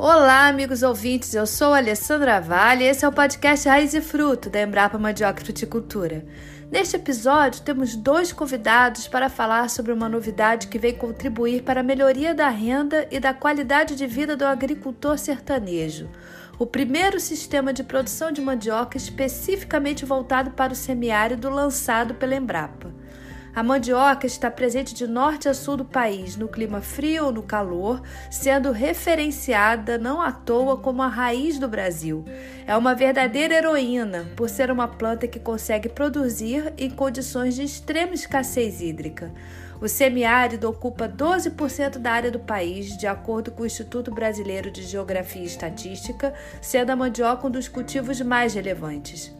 Olá, amigos ouvintes, eu sou Alessandra Vale e esse é o podcast Raiz e Fruto da Embrapa Mandioca e Fruticultura. Neste episódio, temos dois convidados para falar sobre uma novidade que vem contribuir para a melhoria da renda e da qualidade de vida do agricultor sertanejo. O primeiro sistema de produção de mandioca especificamente voltado para o semiárido lançado pela Embrapa. A mandioca está presente de norte a sul do país, no clima frio ou no calor, sendo referenciada não à toa como a raiz do Brasil. É uma verdadeira heroína, por ser uma planta que consegue produzir em condições de extrema escassez hídrica. O semiárido ocupa 12% da área do país, de acordo com o Instituto Brasileiro de Geografia e Estatística, sendo a mandioca um dos cultivos mais relevantes.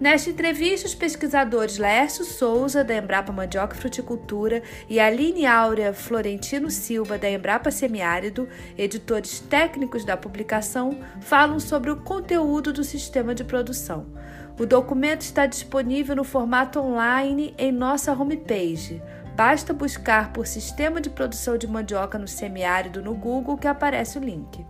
Nesta entrevista, os pesquisadores Laércio Souza, da Embrapa Mandioca e Fruticultura, e Aline Áurea Florentino Silva, da Embrapa Semiárido, editores técnicos da publicação, falam sobre o conteúdo do sistema de produção. O documento está disponível no formato online em nossa homepage. Basta buscar por Sistema de Produção de Mandioca no Semiárido no Google que aparece o link.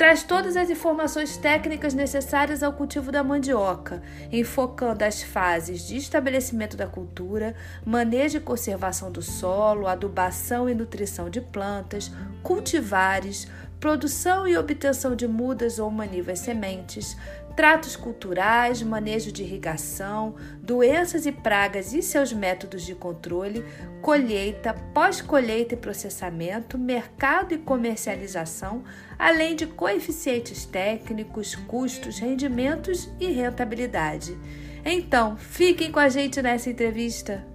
Traz todas as informações técnicas necessárias ao cultivo da mandioca, enfocando as fases de estabelecimento da cultura, manejo e conservação do solo, adubação e nutrição de plantas, cultivares, produção e obtenção de mudas ou manivas sementes, tratos culturais, manejo de irrigação, doenças e pragas e seus métodos de controle, colheita, pós-colheita e processamento, mercado e comercialização, além de coeficientes técnicos, custos, rendimentos e rentabilidade. Então, fiquem com a gente nessa entrevista.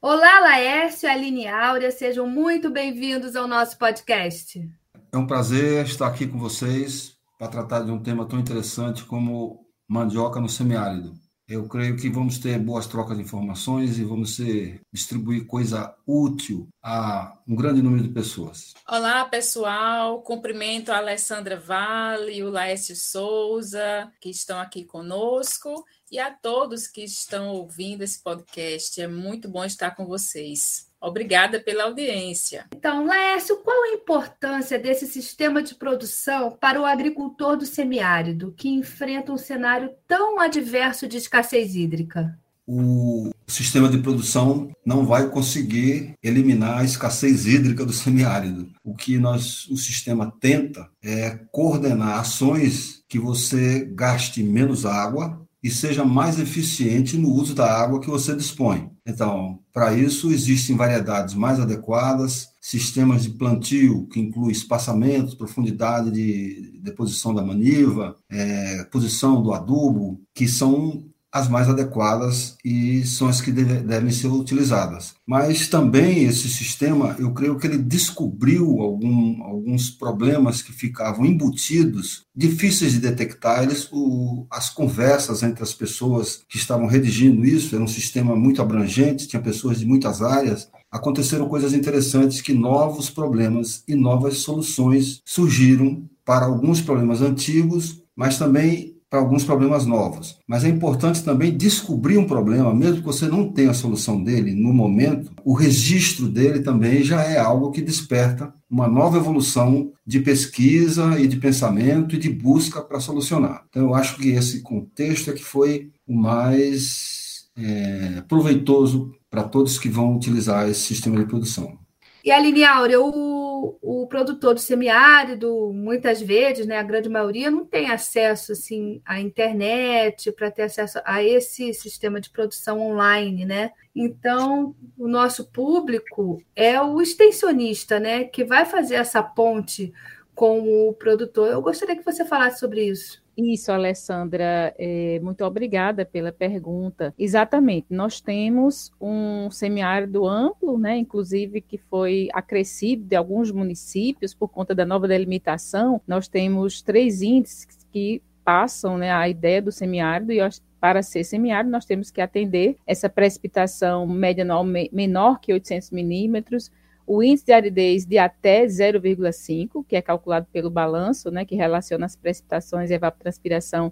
Olá, Laércio e Aline Áurea, sejam muito bem-vindos ao nosso podcast. É um prazer estar aqui com vocês para tratar de um tema tão interessante como mandioca no semiárido. Eu creio que vamos ter boas trocas de informações e vamos ser, distribuir coisa útil a um grande número de pessoas. Olá, pessoal. Cumprimento a Alessandra Vale e o Laércio Souza, que estão aqui conosco, e a todos que estão ouvindo esse podcast. É muito bom estar com vocês. Obrigada pela audiência. Então, Laércio, qual a importância desse sistema de produção para o agricultor do semiárido, que enfrenta um cenário tão adverso de escassez hídrica? O sistema de produção não vai conseguir eliminar a escassez hídrica do semiárido. O que nós, o sistema tenta é coordenar ações que você gaste menos água e seja mais eficiente no uso da água que você dispõe. Então, para isso, existem variedades mais adequadas, sistemas de plantio, que inclui espaçamento, profundidade de deposição da maniva, é, posição do adubo, que são as mais adequadas e são as que deve, devem ser utilizadas. Mas também esse sistema, eu creio que ele descobriu algum, alguns problemas que ficavam embutidos, difíceis de detectar. Eles, o, as conversas entre as pessoas que estavam redigindo isso, era um sistema muito abrangente, tinha pessoas de muitas áreas, aconteceram coisas interessantes que novos problemas e novas soluções surgiram para alguns problemas antigos, mas também para alguns problemas novos. Mas é importante também descobrir um problema, mesmo que você não tenha a solução dele no momento, o registro dele também já é algo que desperta uma nova evolução de pesquisa e de pensamento e de busca para solucionar. Então, eu acho que esse contexto é que foi o mais é, proveitoso para todos que vão utilizar esse sistema de produção. E Aline Áurea, o o, produtor do semiárido, muitas vezes, né, a grande maioria, não tem acesso assim, à internet para ter acesso a esse sistema de produção online. Né? Então, o nosso público é o extensionista, né, que vai fazer essa ponte com o produtor. Eu gostaria que você falasse sobre isso. Isso, Alessandra, é, muito obrigada pela pergunta. Exatamente, nós temos um semiárido amplo, né, inclusive que foi acrescido de alguns municípios por conta da nova delimitação. Nós temos três índices que passam né, a ideia do semiárido e para ser semiárido, nós temos que atender essa precipitação média anual menor que 800 milímetros, o índice de aridez de até 0,5, que é calculado pelo balanço, né, que relaciona as precipitações e evapotranspiração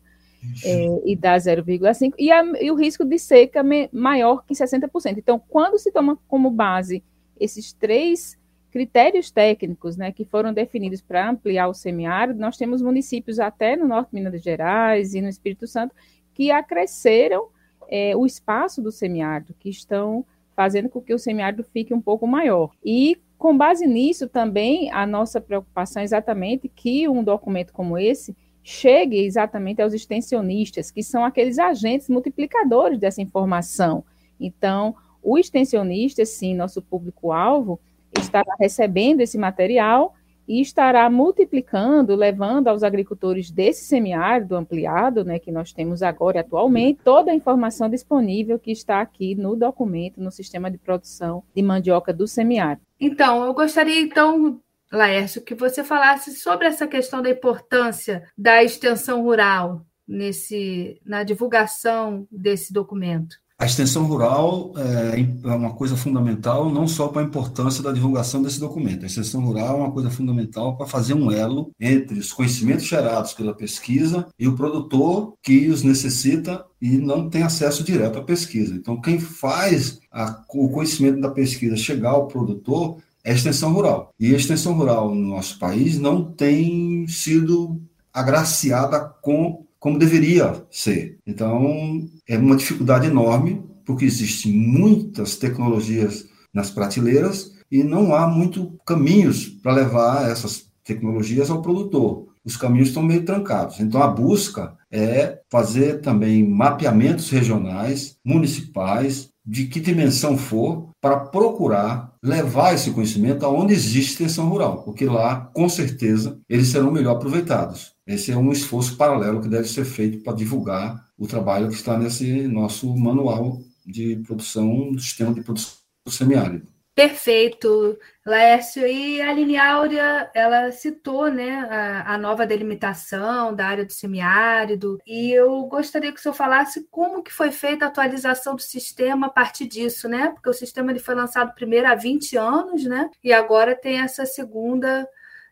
é, e dá 0,5, e, e, o risco de seca me, maior que 60%. Então, quando se toma como base esses três critérios técnicos né, que foram definidos para ampliar o semiárido, nós temos municípios até no norte de Minas Gerais e no Espírito Santo que acresceram é, o espaço do semiárido, que estão fazendo com que o semiárido fique um pouco maior. E com base nisso também a nossa preocupação é exatamente que um documento como esse chegue exatamente aos extensionistas, que são aqueles agentes multiplicadores dessa informação. Então, o extensionista, sim, nosso público-alvo, estará recebendo esse material e estará multiplicando, levando aos agricultores desse semiárido ampliado, né, que nós temos agora atualmente, toda a informação disponível que está aqui no documento, no sistema de produção de mandioca do semiárido. Então, eu gostaria, então, Laércio, que você falasse sobre essa questão da importância da extensão rural nesse, na divulgação desse documento. A extensão rural é, é uma coisa fundamental, não só para a importância da divulgação desse documento. A extensão rural é uma coisa fundamental para fazer um elo entre os conhecimentos gerados pela pesquisa e o produtor que os necessita e não tem acesso direto à pesquisa. Então, quem faz a, o conhecimento da pesquisa chegar ao produtor é a extensão rural. E a extensão rural no nosso país não tem sido agraciada com como deveria ser. Então, é uma dificuldade enorme, porque existem muitas tecnologias nas prateleiras e não há muito caminhos para levar essas tecnologias ao produtor. Os caminhos estão meio trancados. Então, a busca é fazer também mapeamentos regionais, municipais, de que dimensão for, para procurar levar esse conhecimento aonde existe extensão rural, porque lá, com certeza, eles serão melhor aproveitados. Esse é um esforço paralelo que deve ser feito para divulgar o trabalho que está nesse nosso manual de produção, do sistema de produção semiárido. Perfeito, Laércio. E a Aline Áurea, ela citou né, a, a, nova delimitação da área do semiárido, e eu gostaria que o senhor falasse como que foi feita a atualização do sistema a partir disso, né? Porque o sistema ele foi lançado primeiro há 20 anos, né? E agora tem essa segunda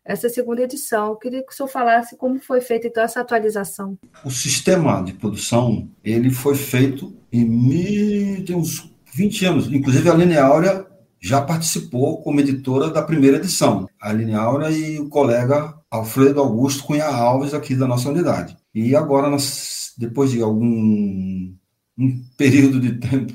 essa segunda edição. Eu queria que o senhor falasse como foi feita então essa atualização. O sistema de produção ele foi feito em tem uns 20 anos. Inclusive a Linha Áurea já participou como editora da primeira edição. A Linha Áurea e o colega Alfredo Augusto Cunha Alves aqui da nossa unidade. E agora nós, depois de algum um período de tempo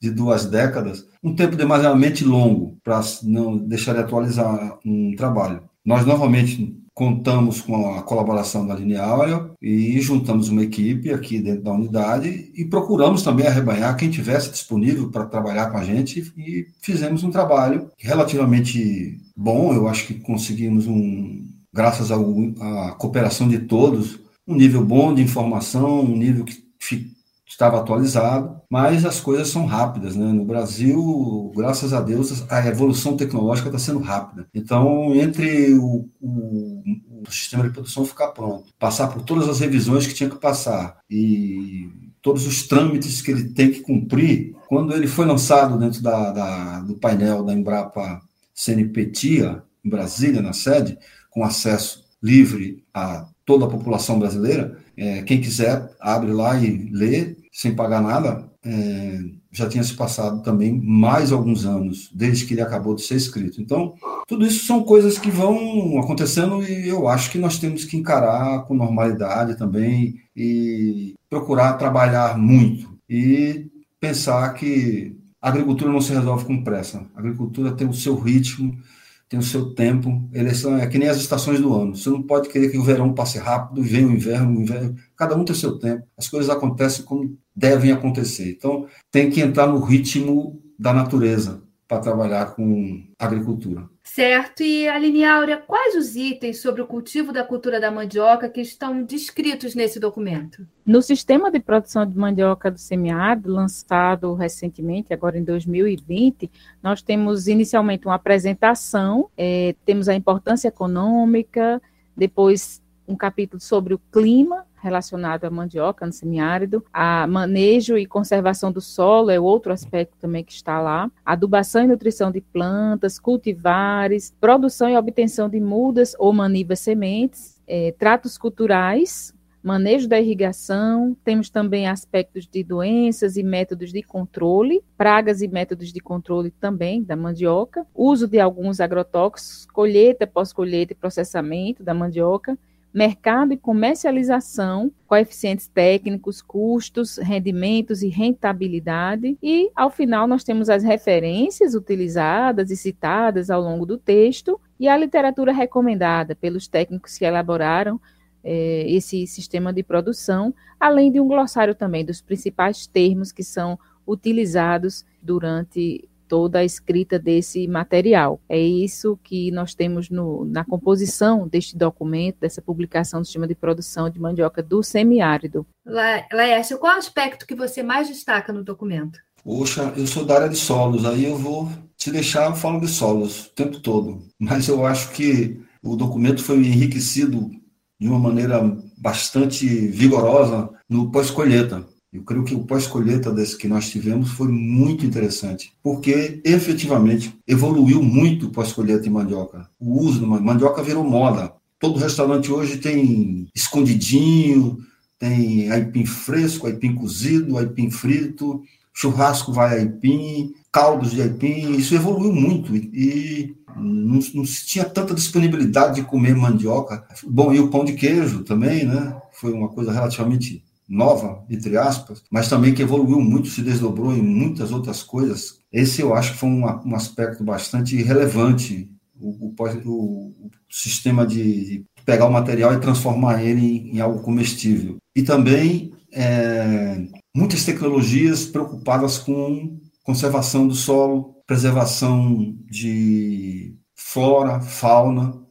de duas décadas, um tempo demasiadamente longo para não deixar de atualizar um trabalho. Nós normalmente contamos com a colaboração da Lineária e juntamos uma equipe aqui dentro da unidade e procuramos também arrebanhar quem tivesse disponível para trabalhar com a gente e fizemos um trabalho relativamente bom. Eu acho que conseguimos um, graças à cooperação de todos, um nível bom de informação, um nível que estava atualizado, mas as coisas são rápidas, né? No Brasil, graças a Deus, a evolução tecnológica está sendo rápida. Então, entre o, o, o, sistema de produção ficar pronto, passar por todas as revisões que tinha que passar e todos os trâmites que ele tem que cumprir, quando ele foi lançado dentro da, da do painel da Embrapa CNPTIA, em Brasília, na sede, com acesso livre a toda a população brasileira, é, quem quiser, abre lá e lê, sem pagar nada. É, já tinha se passado também mais alguns anos, desde que ele acabou de ser escrito. Então, tudo isso são coisas que vão acontecendo e eu acho que nós temos que encarar com normalidade também e procurar trabalhar muito e pensar que a agricultura não se resolve com pressa. A agricultura tem o seu ritmo, tem o seu tempo. Eleição é que nem as estações do ano. Você não pode querer que o verão passe rápido, venha o inverno, o inverno. Cada um tem seu tempo. As coisas acontecem como devem acontecer. Então, tem que entrar no ritmo da natureza para trabalhar com agricultura. Certo. E, Aline Áurea, quais os itens sobre o cultivo da cultura da mandioca que estão descritos nesse documento? No sistema de produção de mandioca do semiárido, lançado recentemente, agora em 2020, nós temos inicialmente uma apresentação, é, temos a importância econômica, depois um capítulo sobre o clima, relacionado à mandioca no semiárido, a manejo e conservação do solo é outro aspecto também que está lá, adubação e nutrição de plantas, cultivares, produção e obtenção de mudas ou manivas sementes, é, tratos culturais, manejo da irrigação, temos também aspectos de doenças e métodos de controle, pragas e métodos de controle também da mandioca, uso de alguns agrotóxicos, colheita, pós-colheita e processamento da mandioca, mercado e comercialização, coeficientes técnicos, custos, rendimentos e rentabilidade. E, ao final, nós temos as referências utilizadas e citadas ao longo do texto e a literatura recomendada pelos técnicos que elaboraram eh, esse sistema de produção, além de um glossário também dos principais termos que são utilizados durante toda a escrita desse material. É isso que nós temos no, na composição deste documento, dessa publicação do sistema de produção de mandioca do semiárido. Laércio, qual aspecto que você mais destaca no documento? Poxa, eu sou da área de solos, aí eu vou se deixar, eu falo de solos o tempo todo. Mas eu acho que o documento foi enriquecido de uma maneira bastante vigorosa no pós-colheita. Eu creio que o pós-colheita que nós tivemos foi muito interessante, porque efetivamente evoluiu muito o pós-colheita de mandioca. O uso da mandioca virou moda. Todo restaurante hoje tem escondidinho, tem aipim fresco, aipim cozido, aipim frito, churrasco vai aipim, caldos de aipim. Isso evoluiu muito e não, não se tinha tanta disponibilidade de comer mandioca. Bom, e o pão de queijo também, né? Foi uma coisa relativamente nova, entre aspas, mas também que evoluiu muito, se desdobrou em muitas outras coisas. Esse eu acho que foi um, aspecto bastante relevante, o, o, o sistema de, de, pegar o material e transformar ele em, em algo comestível. E também é, muitas tecnologias preocupadas com conservação do solo, preservação de flora, fauna,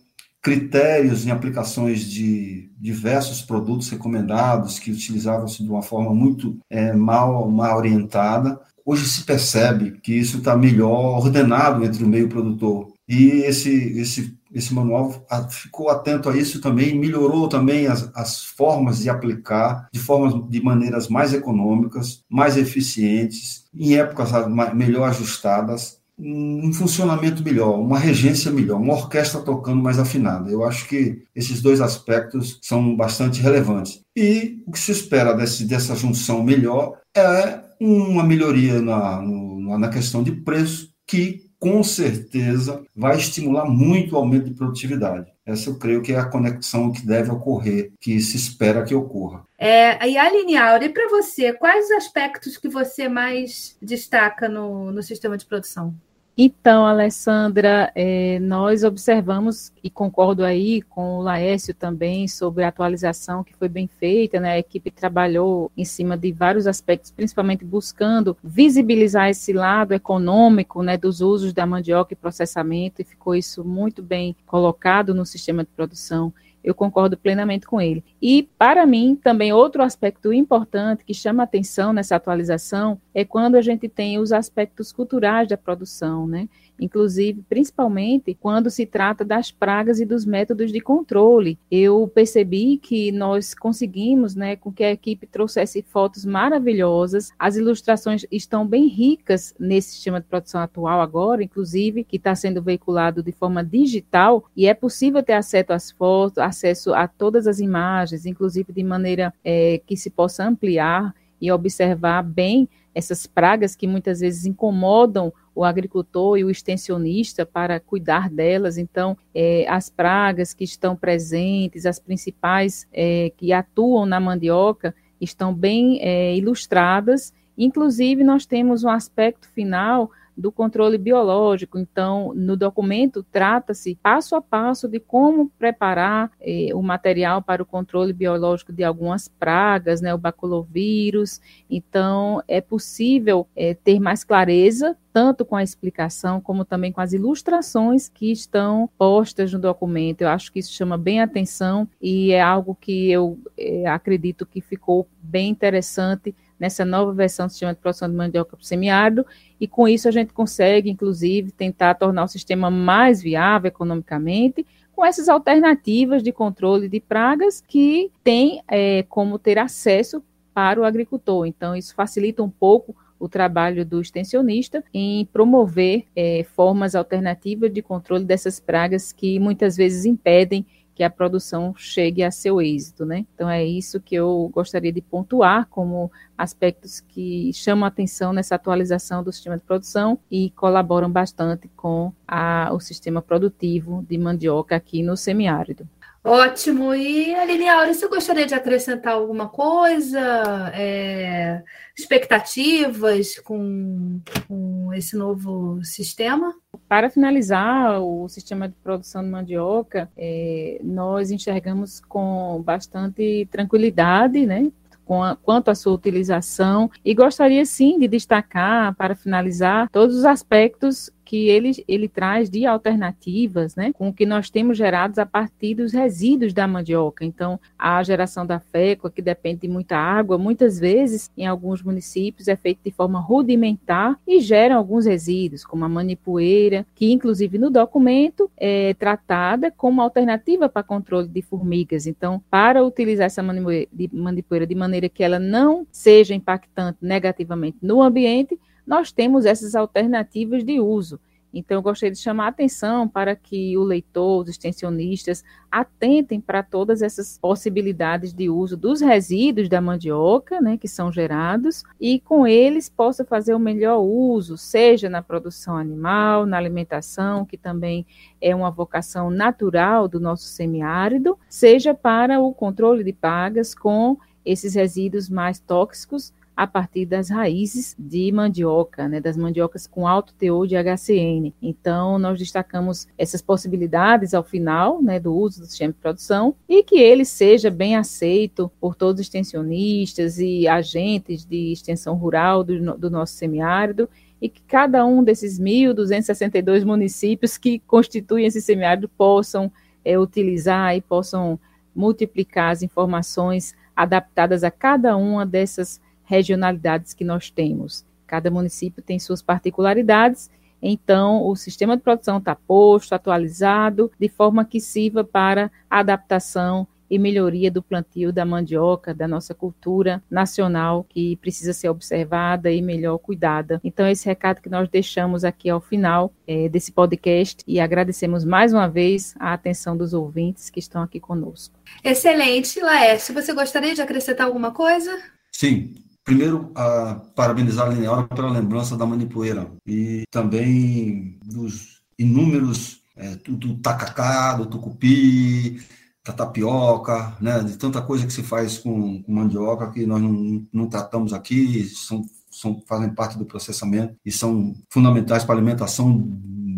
critérios em aplicações de diversos produtos recomendados que utilizavam-se de uma forma muito é, mal, mal orientada. Hoje se percebe que isso está melhor ordenado entre o meio produtor. E esse, esse, esse manual ficou atento a isso também, melhorou também as, as formas de aplicar de formas de maneiras mais econômicas, mais eficientes, em épocas melhor ajustadas um funcionamento melhor, uma regência melhor, uma orquestra tocando mais afinada. Eu acho que esses dois aspectos são bastante relevantes. E o que se espera desse, dessa junção melhor é uma melhoria na, no, na questão de preço, que com certeza vai estimular muito o aumento de produtividade. Essa eu creio que é a conexão que deve ocorrer, que se espera que ocorra. É, e Aline Aure, para você, quais os aspectos que você mais destaca no, no sistema de produção? Então, Alessandra, é, nós observamos, e concordo aí com o Laércio também, sobre a atualização que foi bem feita, né? A equipe trabalhou em cima de vários aspectos, principalmente buscando visibilizar esse lado econômico, né, dos usos da mandioca e processamento, e ficou isso muito bem colocado no sistema de produção eu concordo plenamente com ele. E, para mim, também outro aspecto importante que chama atenção nessa atualização é quando a gente tem os aspectos culturais da produção, né? Inclusive, principalmente quando se trata das pragas e dos métodos de controle. Eu percebi que nós conseguimos, né, com que a equipe trouxesse fotos maravilhosas, as ilustrações estão bem ricas nesse sistema de produção atual agora, inclusive, que está sendo veiculado de forma digital, e é possível ter acesso às fotos, acesso a todas as imagens, inclusive de maneira é, que se possa ampliar e observar bem essas pragas que muitas vezes incomodam o agricultor e o extensionista para cuidar delas. Então, é, as pragas que estão presentes, as principais é, que atuam na mandioca, estão bem é, ilustradas. Inclusive, nós temos um aspecto final do controle biológico. Então, no documento trata-se passo a passo de como preparar eh, o material para o controle biológico de algumas pragas, né, o baculovírus. Então, é possível eh, ter mais clareza tanto com a explicação como também com as ilustrações que estão postas no documento. Eu acho que isso chama bem atenção e é algo que eu eh, acredito que ficou bem interessante nessa nova versão do sistema de produção de mandioca para semiárido, e com isso a gente consegue, inclusive, tentar tornar o sistema mais viável economicamente, com essas alternativas de controle de pragas que tem é, como ter acesso para o agricultor. Então, isso facilita um pouco o trabalho do extensionista em promover é, formas alternativas de controle dessas pragas que muitas vezes impedem que a produção chegue a seu êxito, né? Então é isso que eu gostaria de pontuar como aspectos que chamam atenção nessa atualização do sistema de produção e colaboram bastante com a, o sistema produtivo de mandioca aqui no semiárido. Ótimo. E Aline Aura, você gostaria de acrescentar alguma coisa? É, expectativas com, com esse novo sistema? Para finalizar o sistema de produção de mandioca, é, nós enxergamos com bastante tranquilidade, né? quanto à sua utilização e gostaria sim de destacar, para finalizar, todos os aspectos que ele, ele traz de alternativas, né, com o que nós temos gerados a partir dos resíduos da mandioca. Então, a geração da fécula, que depende de muita água, muitas vezes, em alguns municípios, é feita de forma rudimentar e gera alguns resíduos, como a manipoeira, que, inclusive, no documento é tratada como alternativa para controle de formigas. Então, para utilizar essa manipoeira de maneira que ela não seja impactante negativamente no ambiente, nós temos essas alternativas de uso. Então, eu gostaria de chamar a atenção para que o leitor, os extensionistas, atentem para todas essas possibilidades de uso dos resíduos da mandioca, né, que são gerados, e com eles possa fazer o melhor uso, seja na produção animal, na alimentação, que também é uma vocação natural do nosso semiárido, seja para o controle de pragas com esses resíduos mais tóxicos a partir das raízes de mandioca, né, das mandiocas com alto teor de HCN. Então, nós destacamos essas possibilidades ao final né, do uso do sistema de produção e que ele seja bem aceito por todos os extensionistas e agentes de extensão rural do, do nosso semiárido e que cada um desses 1.262 municípios que constituem esse semiárido possam é, utilizar e possam multiplicar as informações adaptadas a cada uma dessas regionalidades que nós temos. Cada município tem suas particularidades, então o sistema de produção está posto, atualizado, de forma que sirva para adaptação e melhoria do plantio da mandioca, da nossa cultura nacional, que precisa ser observada e melhor cuidada. Então, esse recado que nós deixamos aqui ao final é, desse podcast e agradecemos mais uma vez a atenção dos ouvintes que estão aqui conosco. Excelente, Laércio. Você gostaria de acrescentar alguma coisa? Sim, Primeiro, a parabenizar a Lineaura pela lembrança da Manipoeira e também dos inúmeros, é, do, do tacacá, do tucupi, da tapioca, né, de tanta coisa que se faz com, com mandioca que nós não, não tratamos aqui, são, são, fazem parte do processamento e são fundamentais para a alimentação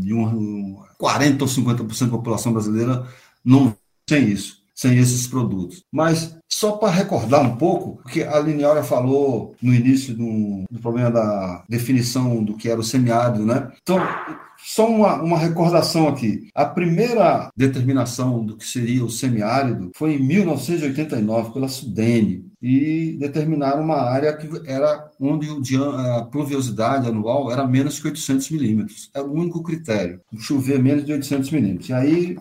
de um, 40 ou 50% da população brasileira, não sem isso sem esses produtos. Mas só para recordar um pouco, porque a Lineaura falou no início do, do, problema da definição do que era o semiárido, né? Então, só uma, uma recordação aqui. A primeira determinação do que seria o semiárido foi em 1989 pela Sudene e determinaram uma área que era onde a pluviosidade anual era menos que 800 milímetros. Era o único critério, chover menos de 800 milímetros. E aí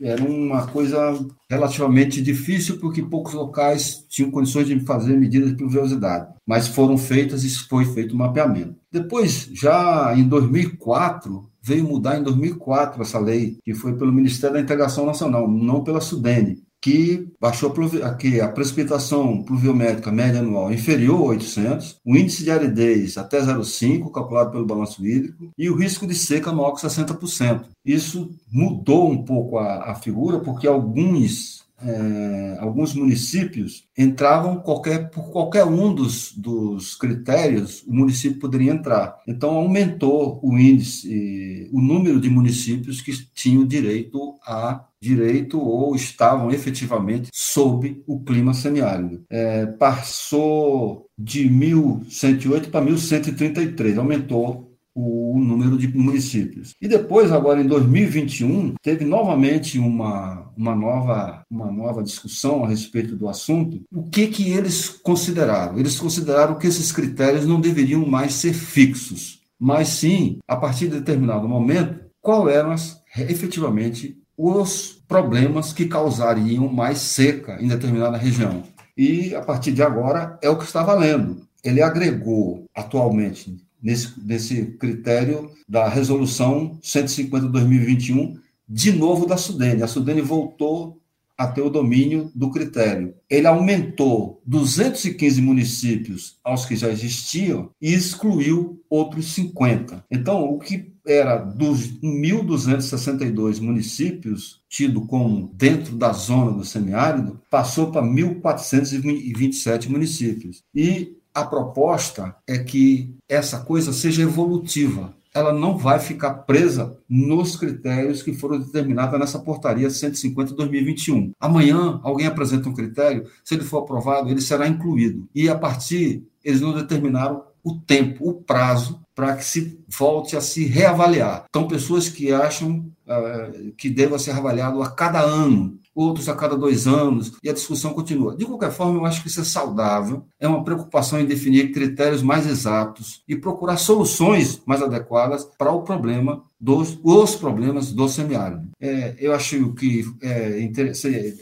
era uma coisa relativamente difícil, porque poucos locais tinham condições de fazer medidas de pluviosidade, mas foram feitas e foi feito o mapeamento. Depois, já em 2004, veio mudar em 2004 essa lei, que foi pelo Ministério da Integração Nacional, não pela Sudene que baixou aqui a precipitação pluviométrica média anual inferior a 800, o índice de aridez até 0,5, calculado pelo balanço hídrico, e o risco de seca maior que 60%. Isso mudou um pouco a, a figura, porque alguns é, alguns municípios entravam qualquer, por qualquer um dos, dos critérios, o município poderia entrar. Então, aumentou o índice, o número de municípios que tinham direito a direito ou estavam efetivamente sob o clima semiárido. É, passou de 1.108 para 1.133, aumentou o número de municípios. E depois, agora em 2021, teve novamente uma, uma, nova, uma nova discussão a respeito do assunto. O que, que eles consideraram? Eles consideraram que esses critérios não deveriam mais ser fixos, mas sim, a partir de determinado momento, qual eram as, efetivamente os problemas que causariam mais seca em determinada região. E a partir de agora é o que está valendo. Ele agregou atualmente nesse, nesse critério da resolução 150-2021, de novo da Sudene. A Sudene voltou a ter o domínio do critério. Ele aumentou 215 municípios aos que já existiam e excluiu outros 50. Então, o que era dos 1.262 municípios tido como dentro da zona do semiárido, passou para 1.427 municípios. E a proposta é que essa coisa seja evolutiva ela não vai ficar presa nos critérios que foram determinados nessa portaria 150 2021. Amanhã alguém apresenta um critério, se ele for aprovado, ele será incluído. E a partir, eles não determinaram o tempo, o prazo para que se volte a se reavaliar. Então, pessoas que acham uh, que deva ser avaliado a cada ano, outros a cada dois anos, e a discussão continua. De qualquer forma, eu acho que isso é saudável, é uma preocupação em definir critérios mais exatos e procurar soluções mais adequadas para o problema dos os problemas do semiárido. É, eu acho que é,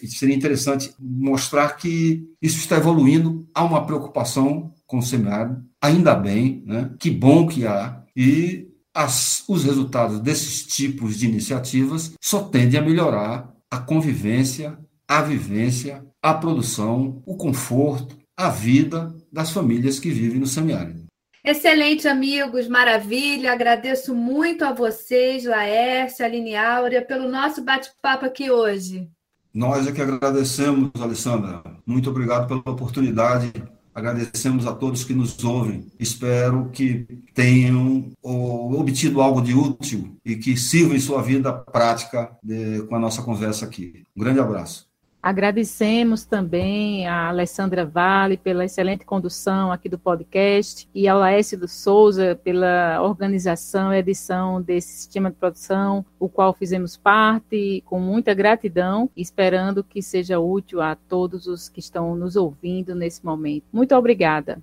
seria interessante mostrar que isso está evoluindo, há uma preocupação com o semiárido, ainda bem, né? que bom que há, e as, os resultados desses tipos de iniciativas só tendem a melhorar a convivência, a vivência, a produção, o conforto, a vida das famílias que vivem no semiárido. Excelente, amigos, maravilha. Agradeço muito a vocês, Laércio, Aline Áurea, pelo nosso bate-papo aqui hoje. Nós é que agradecemos, Alessandra. Muito obrigado pela oportunidade Agradecemos a todos que nos ouvem. Espero que tenham obtido algo de útil e que sirva em sua vida prática de, com a nossa conversa aqui. Um grande abraço. Agradecemos também a Alessandra Vale pela excelente condução aqui do podcast e ao Laércio do Souza pela organização e edição desse sistema de produção, o qual fizemos parte com muita gratidão, esperando que seja útil a todos os que estão nos ouvindo nesse momento. Muito obrigada.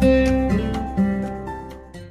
thank you